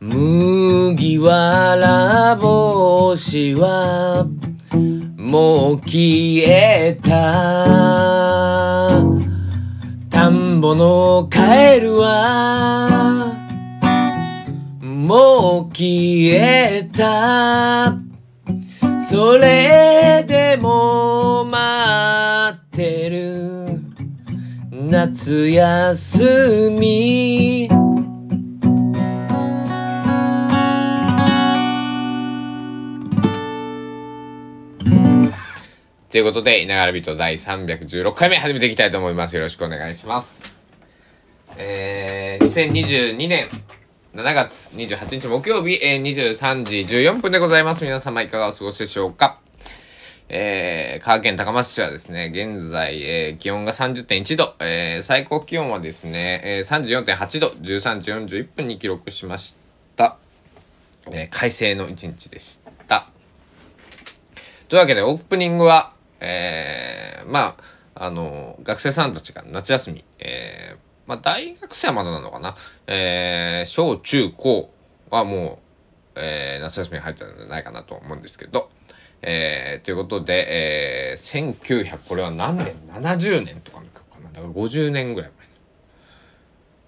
麦わら帽子はもう消えた。田んぼのカエルはもう消えた。それでも待ってる。夏休み。ということで、稲がらビート第316回目始めていきたいと思います。よろしくお願いします。えー、2022年7月28日木曜日、えー、23時14分でございます。皆様いかがお過ごしでしょうか？えー、香川県高松市はですね、現在、えー、気温が30.1度、えー、最高気温はですね、えー、34.8度、13時41分に記録しました。えー、快晴の一日でした。というわけで、オープニングは、えー、まあ、あの、学生さんたちが夏休み、えー、まあ、大学生はまだなのかな、えー、小中高はもう、えー、夏休みに入ったんじゃないかなと思うんですけど、えー、ということで、えー、1900これは何年 ?70 年とかの曲かな。だから50年ぐらい前。の、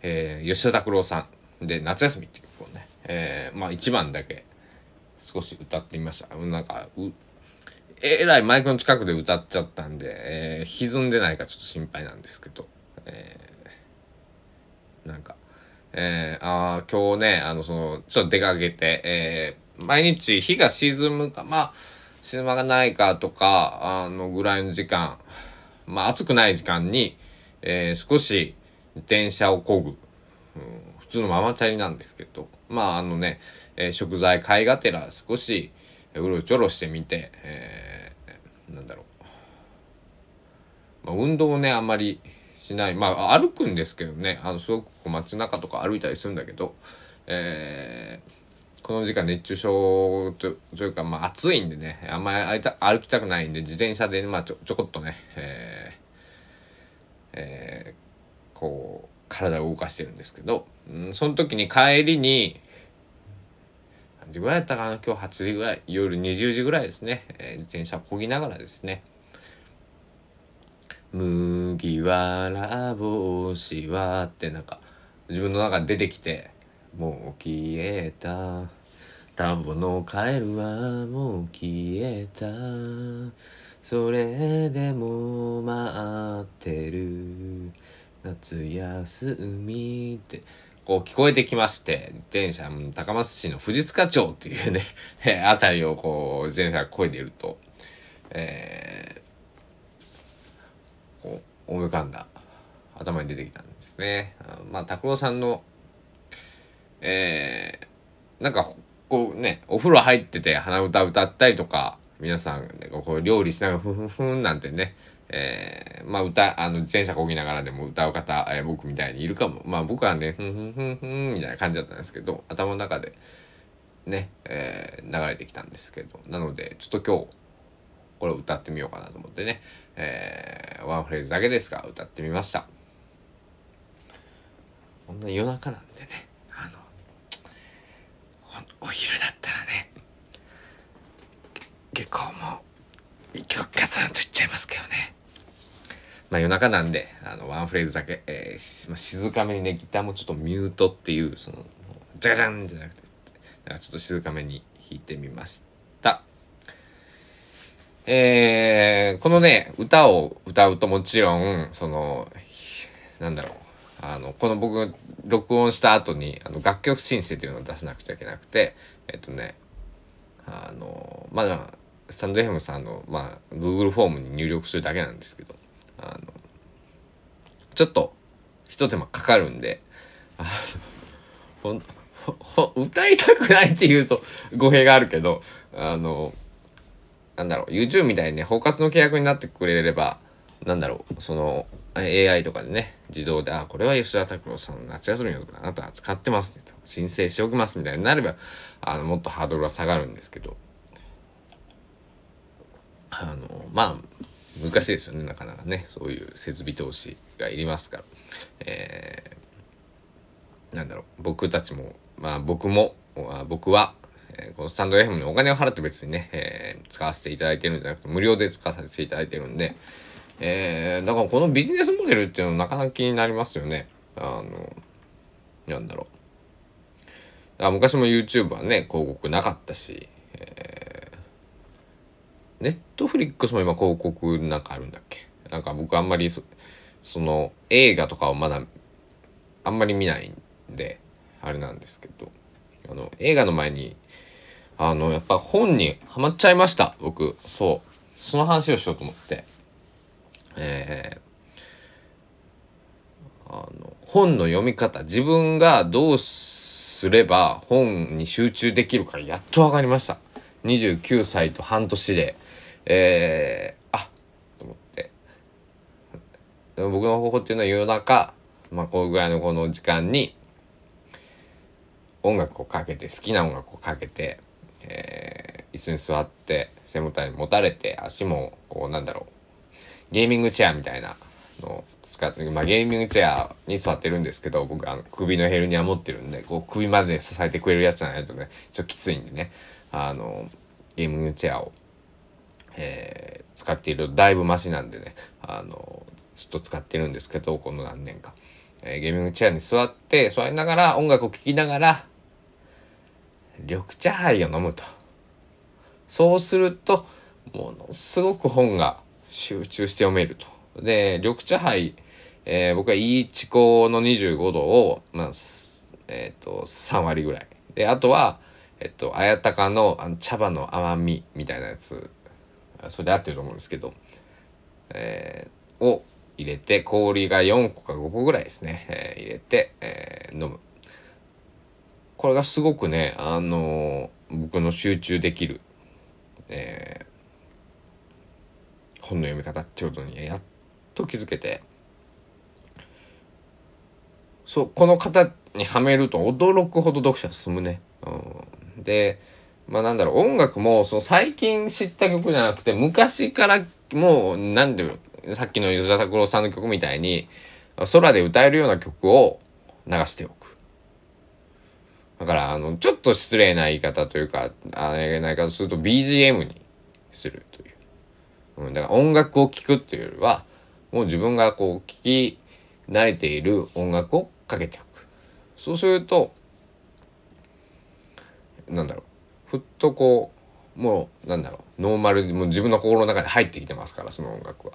えー、吉田拓郎さんで「夏休み」っていう曲をね、えー、まあ1番だけ少し歌ってみました。なんかうえらいマイクの近くで歌っちゃったんで、えー、歪んでないかちょっと心配なんですけど、えー、なんか、えー、あ今日ねあのそのちょっと出かけて、えー、毎日日が沈むかまあ沈まがないかとかあのぐらいの時間まあ暑くない時間に、えー、少し電車を漕ぐ、うん、普通のママチャリなんですけどまああのね、えー、食材買いがてら少しうろちょろしてみて、えー、なんだろう、まあ、運動をねあんまりしない。まあ歩くんですけどね。あのすごく街中とか歩いたりするんだけど、えー、この時間熱中症というか、まあ、暑いんでね。あんまり歩きたくないんで自転車で、まあ、ちょちょこっとね、えーえー、こう体を動かしてるんですけど、うん、その時に帰りに何時ぐらいやったかな？今日8時ぐらい夜20時ぐらいですね、えー、自転車こぎながらですね「麦わら帽子は」ってなんか自分の中出てきて「もう消えた」「田んぼのカエルはもう消えた」「それでも待ってる。夏休み」ってこう聞こえてきまして、自転車、高松市の藤塚町っていうね、あたりをこう、自転車が漕いでいると、えー、こう、思い浮かんだ、頭に出てきたんですね。まあ、拓郎さんの、えー、なんか、こうね、お風呂入ってて鼻歌歌ったりとか、皆さん、こう料理しながらふんふんふんなんてね、えー、まあ歌、あの、自転車こぎながらでも歌う方、えー、僕みたいにいるかも。まあ僕はね、ふんふんふんふんみたいな感じだったんですけど、頭の中でね、えー、流れてきたんですけど、なので、ちょっと今日、これを歌ってみようかなと思ってね、えー、ワンフレーズだけですが、歌ってみました。こんな夜中なんでね、あの、お昼だったらね、結構もう、一曲ガツンと言っちゃいますけどね。まあ夜中なんで、あの、ワンフレーズだけ、えーまあ、静かめにね、ギターもちょっとミュートっていう、その、ジャジャンじゃなくて、なんかちょっと静かめに弾いてみました。えー、このね、歌を歌うともちろん、その、なんだろう、あの、この僕、録音した後に、あの、楽曲申請っていうのを出さなくちゃいけなくて、えっとね、あの、まだ、スタンド FM さんの、まあ、Google フォームに入力するだけなんですけど、あの、ちょっと、一手間かかるんで、あの、ほん、ほ、ほ、歌いたくないって言うと語弊があるけど、あの、なんだろう、YouTube みたいにね、包括の契約になってくれれば、なんだろう、その、AI とかでね、自動で、あ、これは吉田拓郎さんの夏休みのあなたは使ってますねと、申請しておきますみたいになれば、あの、もっとハードルは下がるんですけど、あの、まあ、難しいですよね、なかなかね、そういう設備投資がいりますから。えー、なんだろう、僕たちも、まあ僕も、僕は、えー、このスタンド FM にお金を払って別にね、えー、使わせていただいてるんじゃなくて無料で使わせていただいてるんで、えー、だからこのビジネスモデルっていうのはなかなか気になりますよね。あの、なんだろう。あ昔も YouTube はね、広告なかったし、えー、ネットフリックスも今広告なんかあるんだっけ？なんか僕あんまりその映画とかをまだあんまり見ないんで、あれなんですけど、あの、映画の前に、あの、やっぱ本にハマっちゃいました、僕。そう。その話をしようと思って。えー、あの、本の読み方、自分がどうすれば本に集中できるかやっと分かりました。29歳と半年で、えー、あと思って。僕の方法っていうのは夜中、まあ、こうぐらいのこの時間に、音楽をかけて、好きな音楽をかけて、えー、椅子に座って、背もたれに持たれて、足も、こう、なんだろう、ゲーミングチェアみたいなのを使って、まあ、ゲーミングチェアに座ってるんですけど、僕、あの、首のヘルニア持ってるんで、こう、首まで支えてくれるやつじゃないとね、ちょっときついんでね、あの、ゲーミングチェアを、えー、使っているだいぶマシなんでね、あの、ずっと使ってるんですけど、この何年か。えー、ゲーミングチェアに座って、座りながら音楽を聴きながら、緑茶杯を飲むと。そうすると、ものすごく本が集中して読めると。で、緑茶杯、えー、僕はいいチコの25度を、まあ、えっ、ー、と、3割ぐらい。で、あとは、えっと、綾鷹のあの茶葉の甘みみたいなやつ、それで合ってると思うんですけど、えー、を入れて、氷が4個か5個ぐらいですね、えー、入れて、えー、飲む。これがすごくね、あの僕の集中できる、えー、本の読み方ってことにやっと気づけて、そう、この型にはめると驚くほど読者進むね。うん、で、まあなんだろう、音楽もその最近知った曲じゃなくて、昔からもう、なんでさっきの吉田拓郎さんの曲みたいに、空で歌えるような曲を流しておく。だから、あの、ちょっと失礼な言い方というか、あれない方すると BGM にするという。うん、だから音楽を聴くっていうよりは、もう自分がこう聴き慣れている音楽をかけておく。そうすると、なんだろう、ふっとこう、もう、なんだろう、ノーマルにもう自分の心の中に入ってきてますから、その音楽は。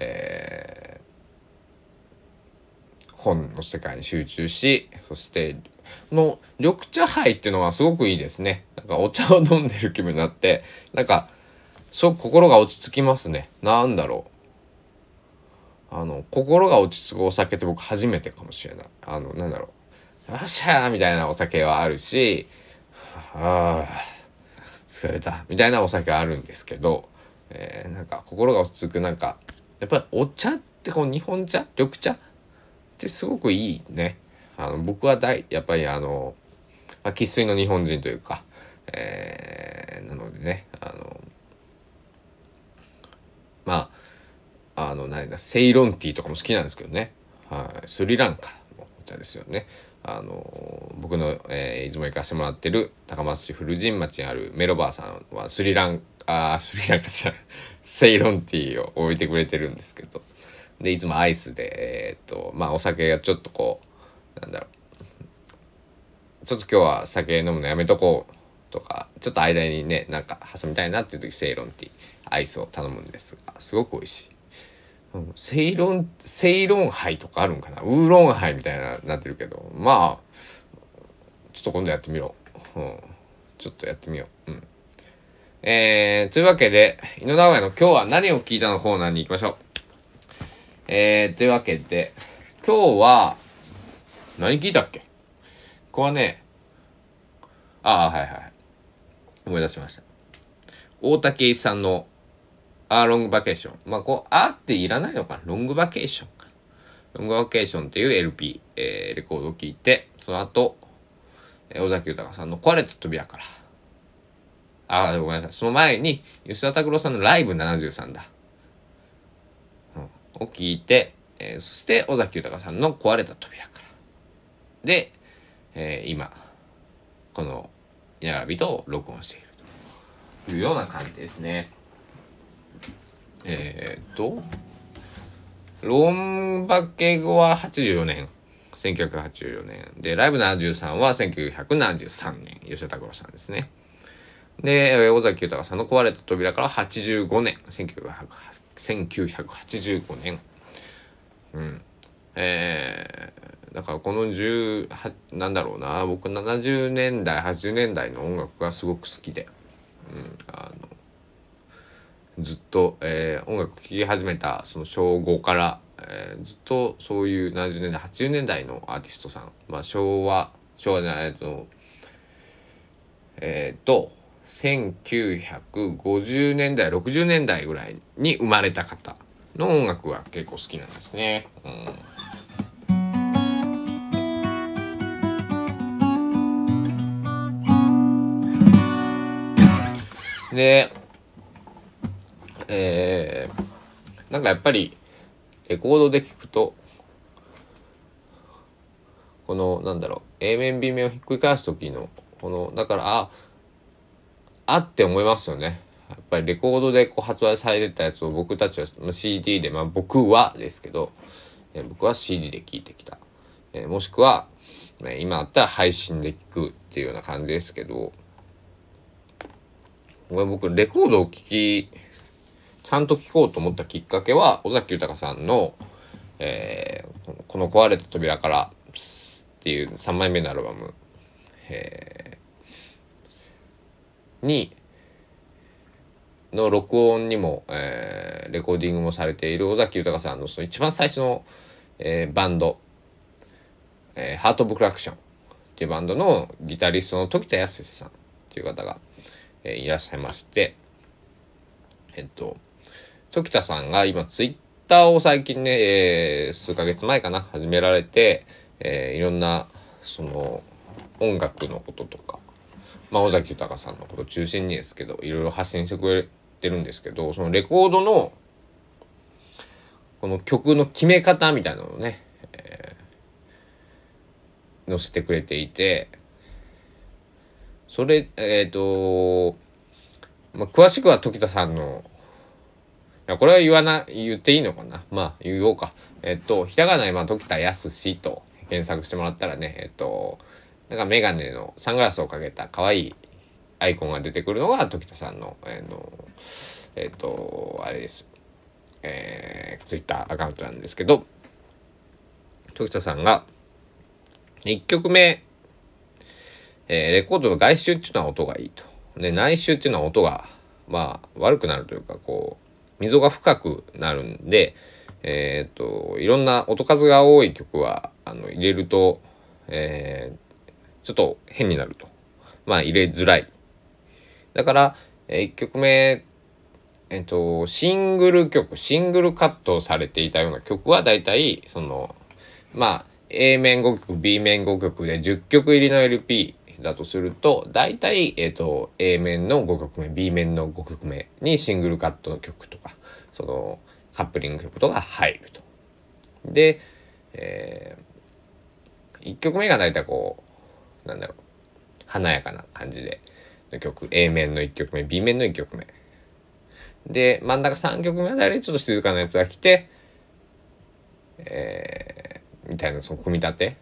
えー、本の世界に集中しそしてこの緑茶杯っていうのはすごくいいですね。なんかお茶を飲んでる気分になってなんかすごく心が落ち着きますね。なんだろう。あの心が落ち着くお酒って僕初めてかもしれない。あのなんだろう「よっしゃー」みたいなお酒はあるし「ああ疲れた」みたいなお酒あるんですけど、えー、なんか心が落ち着くなんかやっぱりお茶ってこう日本茶緑茶ってすごくいいね。あの僕は大やっぱりあの生、粋、の日本人というか、えー、なのでねあのまああの何だセイロンティーとかも好きなんですけどね、はい、スリランカのお茶ですよね。あの僕の、えー、いつも行かせてもらってる高松市古神町にあるメロバーさんはスリランあスリランカじゃセイロンティーを置いてくれてるんですけど。でいつもアイスでえー、っとまあお酒がちょっとこうなんだろう。ちょっと今日は酒飲むのやめとこうとかちょっと間にねなんか挟みたいなっていう時セイロンティーアイスを頼むんですがすごく美味しい。うん、セイロン、セイロンハイとかあるんかな？ウーロンハイみたいななってるけど、まあ、ちょっと今度やってみろ。うん。ちょっとやってみよう。うん。えー、というわけで、井野直哉の今日は何を聞いたのコーナーに行きましょう。えー、というわけで、今日は、何聞いたっけ？ここはね、ああ、はいはい。思い出しました。大竹さんの、あロングバケーション。まあ、こう、あっていらないのかなロングバケーションか。ロングバケーションっていう LP、えー、レコードを聴いて、その後、尾崎豊さんの壊れた扉から、あ、ごめんなさい。その前に、吉田拓郎さんのライブ73だ。うん、を聞いて、えー、そして尾崎豊さんの壊れた扉から。で、えー、今、このやらびと録音しているというような感じですね。えー、っとロンバケ語は84年。1984年。でライブ73は1973年。吉田拓郎さんですね。で尾崎豊さんの壊れた扉から85年。1985年。うん。えー、だからこの10なんだろうな。僕70年代80年代の音楽がすごく好きで、うん、あのずっと、えー、音楽聴き始めたその小5から、えー、ずっとそういう70年代80年代のアーティストさん、まあ、昭和昭和じゃないとえっ、ー、と1950年代60年代ぐらいに生まれた方の音楽は結構好きなんですね。うん、でえー、なんかやっぱりレコードで聴くとこのなんだろう A 面 B 面をひっくり返す時のこのだからああって思いますよね。やっぱりレコードでこう発売されてたやつを僕たちは CD で、まあ僕はですけど、え僕は CD で聴いてきた。えもしくは、ね、今あったら配信で聴くっていうような感じですけど、これ僕レコードを聴き、ちゃんと聴こうと思ったきっかけは、尾崎豊さんの、えー、この壊れた扉からっていう3枚目のアルバム、えー。にの録音にも、えー、レコーディングもされている尾崎豊さんのその一番最初の、えー、バンド、えー、ハート・オブ・クラクションっていうバンドのギタリストの時田康さんっていう方が、えー、いらっしゃいまして。えっと時田さんが今ツイッターを最近ね、えー、数ヶ月前かな始められて、えー、いろんなその音楽のこととかまあ、尾崎豊さんのこと中心にですけどいろいろ発信してくれてるんですけどそのレコードのこの曲の決め方みたいなのをね、えー、載せてくれていてそれえっ、ー、と、まあ、詳しくは時田さんのやこれは言わな言っていいのかな？まあ言おうか。えっ、とひらがなで、まあ、時田康と検索してもらったらねえっ、となんかメガネのサングラスをかけた可愛いアイコンが出てくるのが時田さんの、えー、のえっ、とあれです、えー、ツイッターアカウントなんですけど時田さんが1曲目、えー、レコードの外周っていうのは音がいいと。で内周っていうのは音がまあ悪くなるというかこう溝が深くなるんでえっ、ー、といろんな音数が多い曲はあの入れると、えー、ちょっと変になると。まあ入れづらい。だから、え1曲目、えっと、シングル曲、シングルカットされていたような曲は大体、その、まあ、A 面5曲、B 面5曲で10曲入りの LP だとすると、大体、えっと、A 面の5曲目、B 面の5曲目にシングルカットの曲とか、その、カップリング曲とか入ると。で、えー、1曲目が大体こう、なんだろう華やかな感じでの曲 A 面の1曲目 B 面の1曲目で真ん中3曲目あたりちょっと静かなやつが来てえー、みたいなその組み立て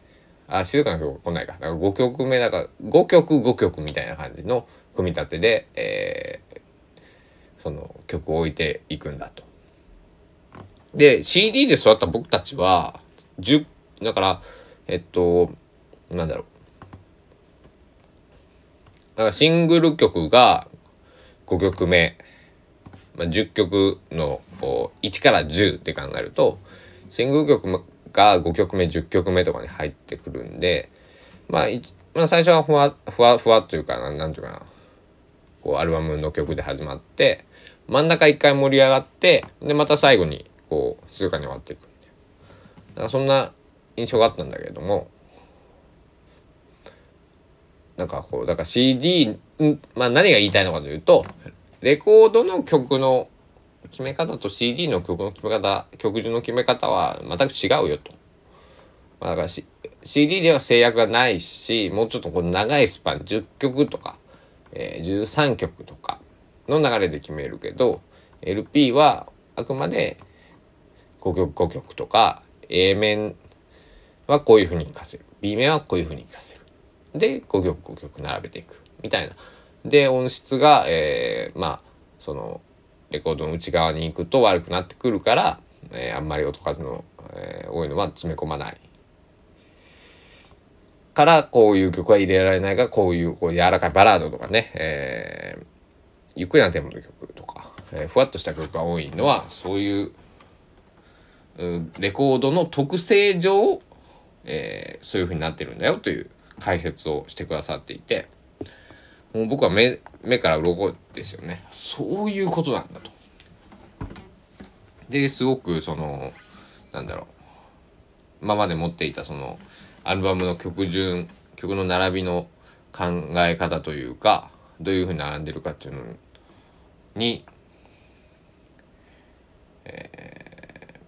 あ静かな曲来ないかだか5曲目だから5曲5曲みたいな感じの組み立てで、えー、その曲を置いていくんだと。で CD で育った僕たちは10だからえっとなんだろうだからシングル曲が5曲目、まあ、10曲のこう1から10って考えるとシングル曲が5曲目10曲目とかに入ってくるんで、まあ、まあ最初はふわふわふわというかなんていうかな。こうアルバムの曲で始まって真ん中一回盛り上がってでまた最後にこう静かに終わっていくだからそんな印象があったんだけれども。なんかこうだから CD まあ何が言いたいのかというとレコードの曲の決め方と CD の曲の決め方曲順の決め方は全く違うよと。まあ、だから、CD では制約がないしもうちょっとこう長いスパン10曲とか、えー、13曲とかの流れで決めるけど LP はあくまで5曲5曲とか A 面はこういうふうに聴かせる。B 面はこういうふうに聴かせる。で5曲5曲並べていく。みたいな。で音質が、えー、まあそのレコードの内側に行くと悪くなってくるから、えー、あんまり音数の、えー、多いのは詰め込まない。からこういう曲は入れられないがこういうこう柔らかいバラードとかね、えー、ゆっくりなテンポの曲とか、えー、ふわっとした曲が多いのはそういうレコードの特性上、えー、そういう風になってるんだよという解説をしてくださっていて。もう僕は目目から鱗ですよね。そういうことなんだと。ですごくそのなんだろう。今まで持っていたそのアルバムの曲順曲の並びの考え方というかどういうふうに並んでるかっていうのに、え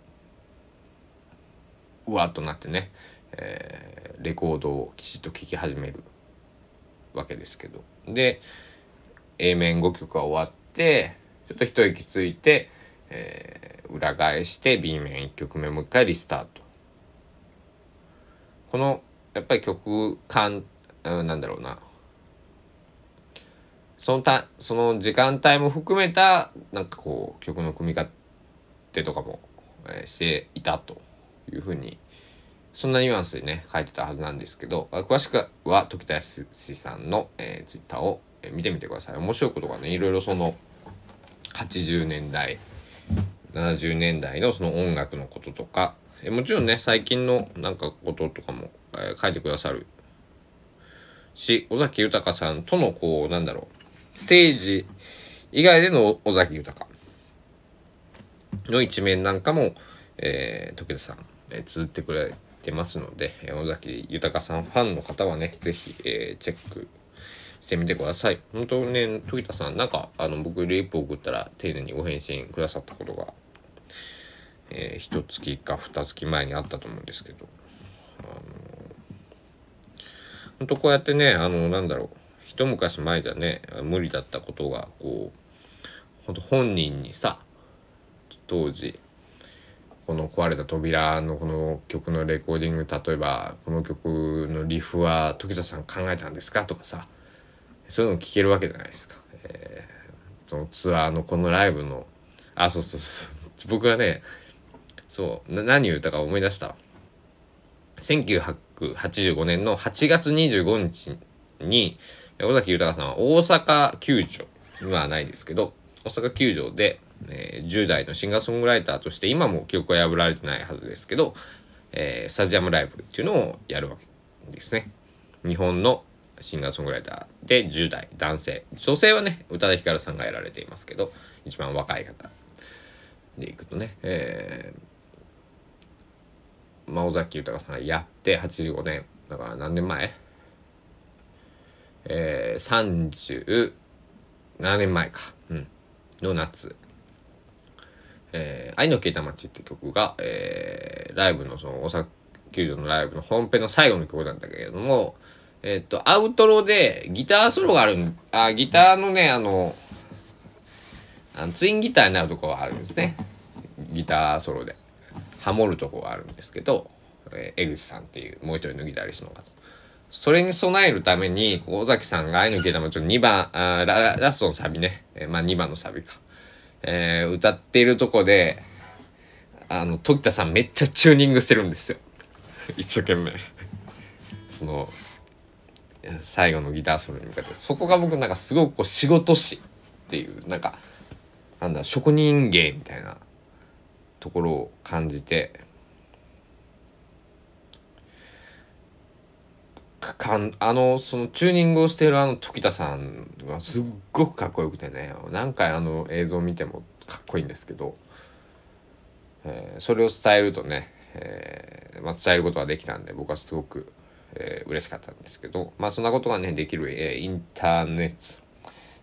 ー、うわっとなってね、えー、レコードをきちっと聴き始めるわけですけどで A 面5曲が終わってちょっと一息ついて、えー、裏返して B 面1曲目もう一回リスタート。このやっぱり曲感、うん、なんだろうな。そのたその時間帯も含めたなんかこう曲の組み勝手とかも、えー、していたというふうにそんなニュアンスでね書いてたはずなんですけど詳しくは時田康さんの、えー、ツイッターを見てみてください。面白いことがねいろいろその80年代70年代のその音楽のこととかえもちろんね最近のなんかこととかも、えー、書いてくださる。し尾崎豊さんとのこうなんだろうステージ以外での尾崎豊の一面なんかも、えー、時田さん、えー、綴ってくれてますので、尾崎豊さんファンの方はね、是非、えー、チェックしてみてください。本当ね、時田さん、なんか、あの、僕、リップ送ったら丁寧にご返信くださったことが、えー、一月か二月前にあったと思うんですけど、あの本当こうやってね、あの、なんだろう、一昔前じゃね無理だったことがこう本当本人にさ当時この壊れた扉のこの曲のレコーディング例えばこの曲のリフは時田さん考えたんですかとかさそういうの聞けるわけじゃないですか。えー、そのツアーのこのライブのあそうそうそう僕はねそう何言ったか思い出した1985年の8月25日に尾崎豊さんは大阪球場今はないですけど大阪球場で、えー、10代のシンガーソングライターとして今も記録は破られてないはずですけど、えー、スタジアムライブっていうのをやるわけですね。日本のシンガーソングライターで10代男性。女性はね宇多田ヒカルさんがやられていますけど一番若い方でいくとね、えー、まあ、尾崎豊さんがやって85年。だから何年前？えー、37年前か、うん、の夏、えー、愛の消えた街って曲が、えー、ライブのその大阪球場のライブの本編の最後の曲なんだけれども、えっ、と、アウトロでギターソロがあるん、あ、ギターのね、あの、あのツインギターになるとこがあるんですね。ギターソロで。ハモるとこがあるんですけど、えー、江口さんっていうもう一人のギタリストの方。それに備えるために、尾崎さんが愛の毛玉ちょっと2番、あララストのサビね、えー、まあ2番のサビか、えー、歌っているとこで、あの、時田さんめっちゃチューニングしてるんですよ。一生懸命。その、最後のギターソロに向かって、そこが僕なんかすごくこう仕事師っていう、なんか、なんだ、職人芸みたいなところを感じて、かんあのそのチューニングをしているあの時田さんがすっごくかっこよくてね。何回あの映像を見てもかっこいいんですけど、えー、それを伝えるとね、えーまあ、伝えることができたんで僕はすごく、えー、嬉しかったんですけど。まあそんなことがねできる、えー、インターネット、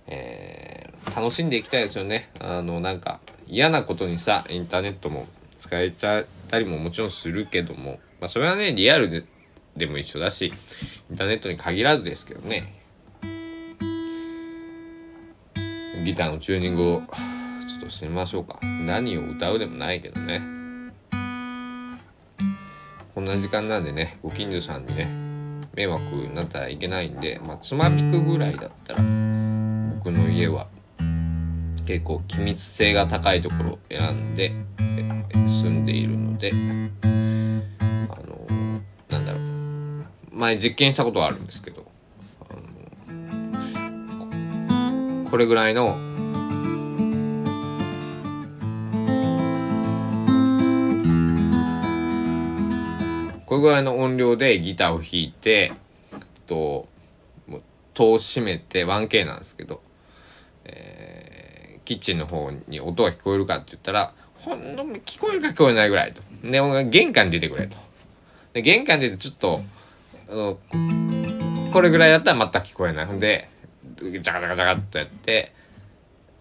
え、楽しんでいきたいですよね。あのなんか嫌なことにさインターネットも使えちゃったりももちろんするけども、まあ、それはねリアルででも一緒だしインターネットに限らずですけどね。ギターのチューニングをちょっとしてみましょうか。何を歌うでもないけどね。こんな時間なんでねご近所さんにね迷惑になったらいけないんでまあつまみくぐらいだったら僕の家は結構機密性が高いところを選んで住んでいるので前実験したことはあるんですけどこれぐらいのこれぐらいの音量でギターを弾いてともう戸を閉めて 1K なんですけど、えー、キッチンの方に音が聞こえるかって言ったらほんの聞こえるか聞こえないぐらいと。で、玄関に出てくれと。で、玄関でちょっと、あの、これぐらいだったら全く聞こえない。ほんで、ジャカジャカジャカっとやって、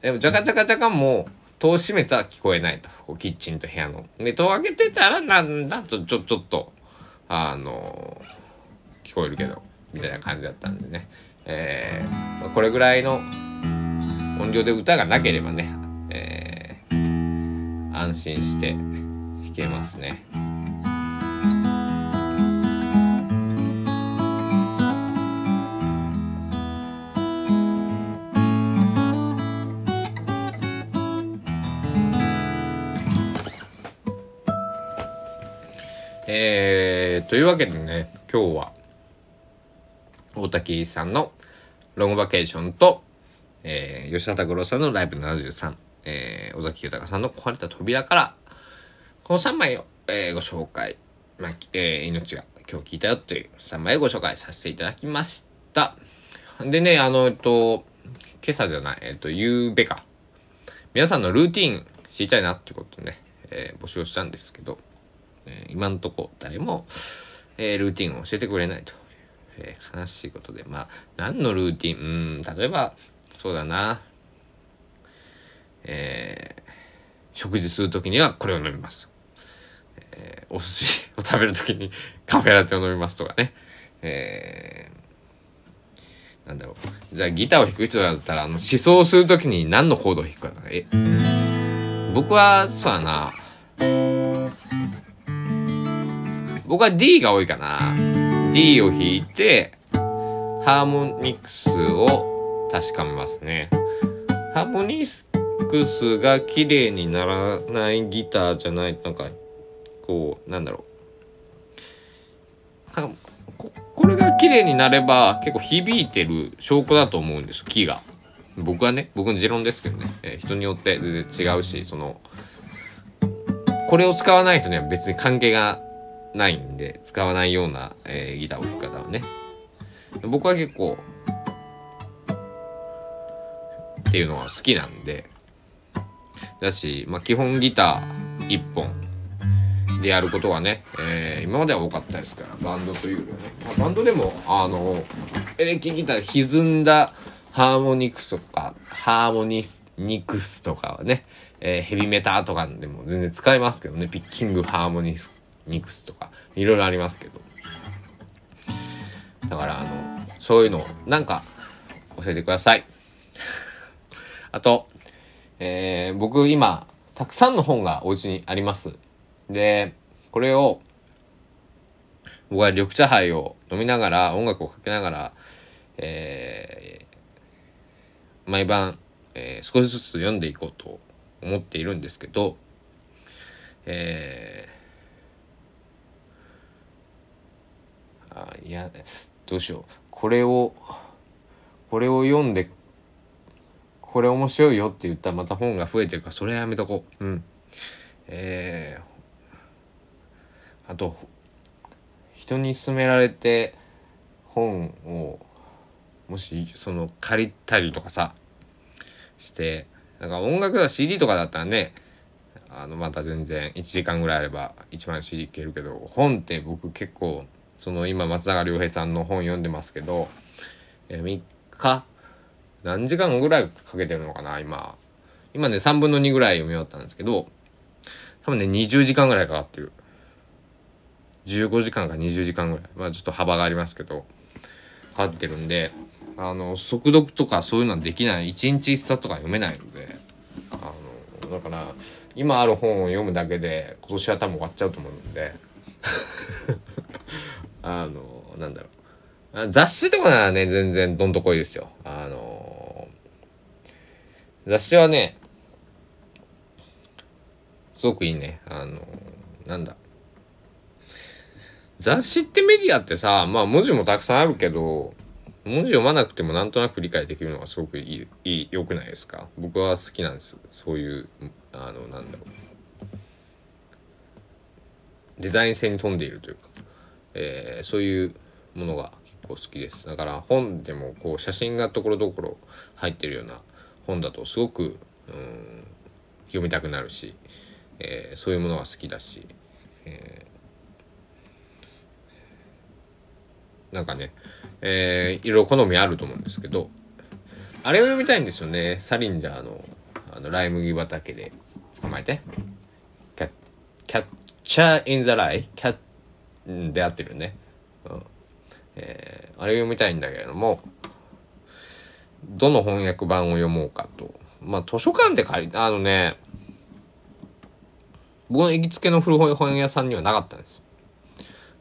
でもジャカジャカジャカも戸を閉めたら聞こえないと。こうキッチンと部屋の。で、戸を開けてたら、なんだとちょ、ちょっと、あの、聞こえるけど、みたいな感じだったんでね。えー、これぐらいの音量で歌がなければね、えー、安心して弾けますね。というわけでね今日は大竹さんのロングバケーションと、えー、吉田拓郎さんのライブ73、えー、尾崎豊さんの壊れた扉からこの3枚を、えー、ご紹介、まあえー、命が今日聞いたよという3枚をご紹介させていただきました。でねあのえっと今朝じゃないえっと夕べか。皆さんのルーティン知りたいなってことでね、えー、募集したんですけど。え、今んとこ誰も、えー、ルーティンを教えてくれないと、えー、悲しいことで。まあ何のルーティン？うん例えばそうだな。えー、食事する時にはこれを飲みます、えー、お寿司を食べる時に カフェラテを飲みますとかね。えー、なんだろう。じゃあギターを弾く人だったらあの思想をする時に何のコードを弾くかなえ僕はそうだな。僕は D が多いかな。D を弾いてハーモニクスを確かめますね。ハーモニクスが綺麗にならないギターじゃないなんかこうなんだろう。ここれが綺麗になれば結構響いてる証拠だと思うんです木が。僕はね僕の持論ですけどね、えー、人によって全然違うしそのこれを使わない人には別に関係がないんで使わないような、えー、ギターを弾く方はね。僕は結構っていうのは好きなんで。だし、まあ、基本ギター1本でやることはね、えー、今までは多かったですからバンドというよりはね、バンドでもあのエレキギター歪んだハーモニクスとかハーモニクスとかはね、えー、ヘビメタとかでも全然使えますけどね。ピッキングハーモニスニクスとかいろいろありますけど。だからあのそういうのなんか教えてください。あと、えー、僕今たくさんの本がお家にあります。でこれを僕は緑茶杯を飲みながら音楽をかけながら、えー、毎晩、えー、少しずつ読んでいこうと思っているんですけど、えあいやどうしよう。これをこれを読んでこれ面白いよって言ったらまた本が増えてるからそれはやめとこう。うん。えー、あと人に勧められて本をもしその借りたりとかさしてなんか音楽は CD とかだったらねあのまた全然1時間ぐらいあれば1枚 CD いけるけど本って僕結構その今松永良平さんの本読んでますけど、えー、3日？何時間ぐらいかけてるのかな今。今ね3分の2ぐらい読み終わったんですけど多分ね20時間ぐらいかかってる。15時間か20時間ぐらい。まあちょっと幅がありますけどかかってるんであの速読とかそういうのはできない。1日1冊とか読めないのであのだから今ある本を読むだけで今年は多分終わっちゃうと思うんで。あのなんだろう。雑誌とかならね全然どんとこいですよ。あの雑誌はねすごくいいね。あのなんだ。雑誌ってメディアってさまあ文字もたくさんあるけど文字読まなくてもなんとなく理解できるのがすごくいいいい良くないですか？僕は好きなんです。そういうあのなんだろう。デザイン性に富んでいるというか、えー、そういうものが結構好きです。だから本でもこう写真がところどころ入ってるような本だとすごく、うん、読みたくなるし、えー、そういうものが好きだし、えー、なんかね、えー、いろいろ好みあると思うんですけどあれを読みたいんですよね。サリンジャーのあのライ麦畑で捕まえて。キャキャッチャー・イン・ザ・ライキャッで合ってるね、うんえー、あれ読みたいんだけれどもどの翻訳版を読もうかとまあ図書館で借りあのね僕の行きつけの古本屋さんにはなかったんです。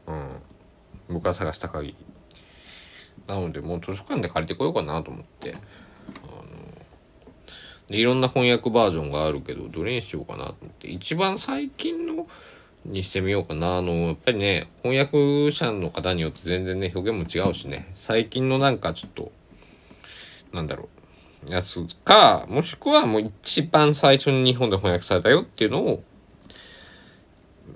うん。僕が探した限り。なので、もう図書館で借りてこようかなと思って。あのでいろんな翻訳バージョンがあるけど、どれにしようかなと思って。一番最近のにしてみようかな。あの、やっぱりね、翻訳者の方によって全然ね、表現も違うしね。最近のなんかちょっと、なんだろう。やつか、もしくはもう一番最初に日本で翻訳されたよっていうのを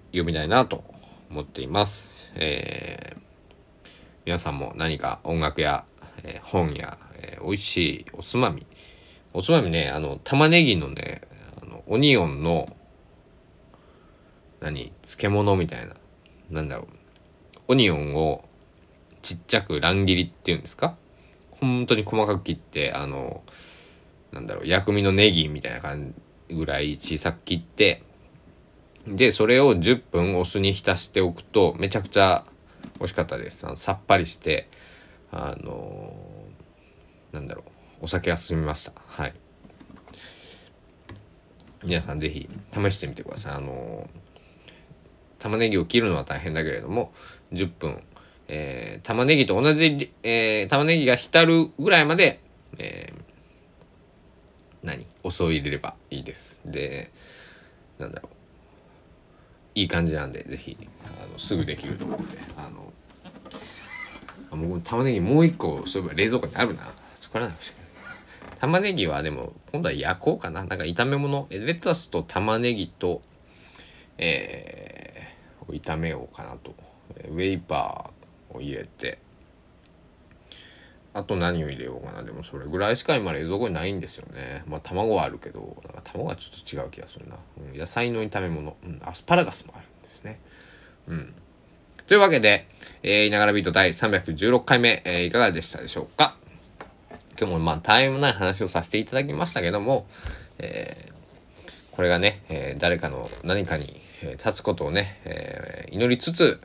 読みたいなと思っています。えー、皆さんも何か音楽や、えー、本や、えー、美味しいおつまみおつまみねあの玉ねぎのねあのオニオンの何漬物みたいななんだろうオニオンをちっちゃく乱切りっていうんですか？本当に細かく切ってあのなんだろう薬味のネギみたいな感じぐらい小さく切ってで、それを10分お酢に浸しておくと、めちゃくちゃ美味しかったです。あのさっぱりして、あのー、なんだろう、お酒が進みました。はい。皆さんぜひ試してみてください。あの、玉ねぎを切るのは大変だけれども、10分、えー、玉ねぎと同じ、えー、玉ねぎが浸るぐらいまで、えー、何？お酢を入れればいいです。で、なんだろう。いい感じなんで是非あのすぐできると思うんであのあもう玉ねぎもう一個そういえば冷蔵庫にあるな。作らなくちゃ玉ねぎはでも今度は焼こうかな。なんか炒め物。レタスと玉ねぎとえー、炒めようかなと。ウェイパーを入れて。あと何を入れようかな。でもそれぐらいしか今冷蔵庫にないんですよね。まあ卵はあるけどなんか卵はちょっと違う気がするな、うん、野菜の炒め物、うん、アスパラガスもあるんですね。うん。というわけで、えー、いながらビート第316回目、えー、いかがでしたでしょうか。今日もまあタイムない話をさせていただきましたけども、えー、これがね、えー、誰かの何かに、立つことをね、えー、祈りつつ、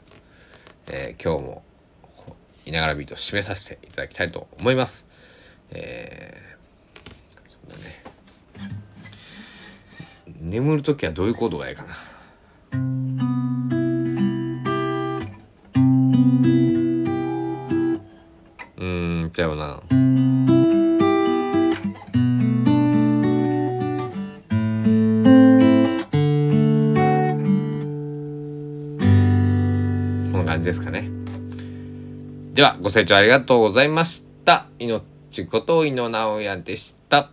えー、今日もいながらビート締めさせていただきたいと思います。えー、そうだね。眠るときはどういう行動がいいかな。うん、ちゃうな。じですかね。では、ご清聴ありがとうございました。命こと井野直哉でした。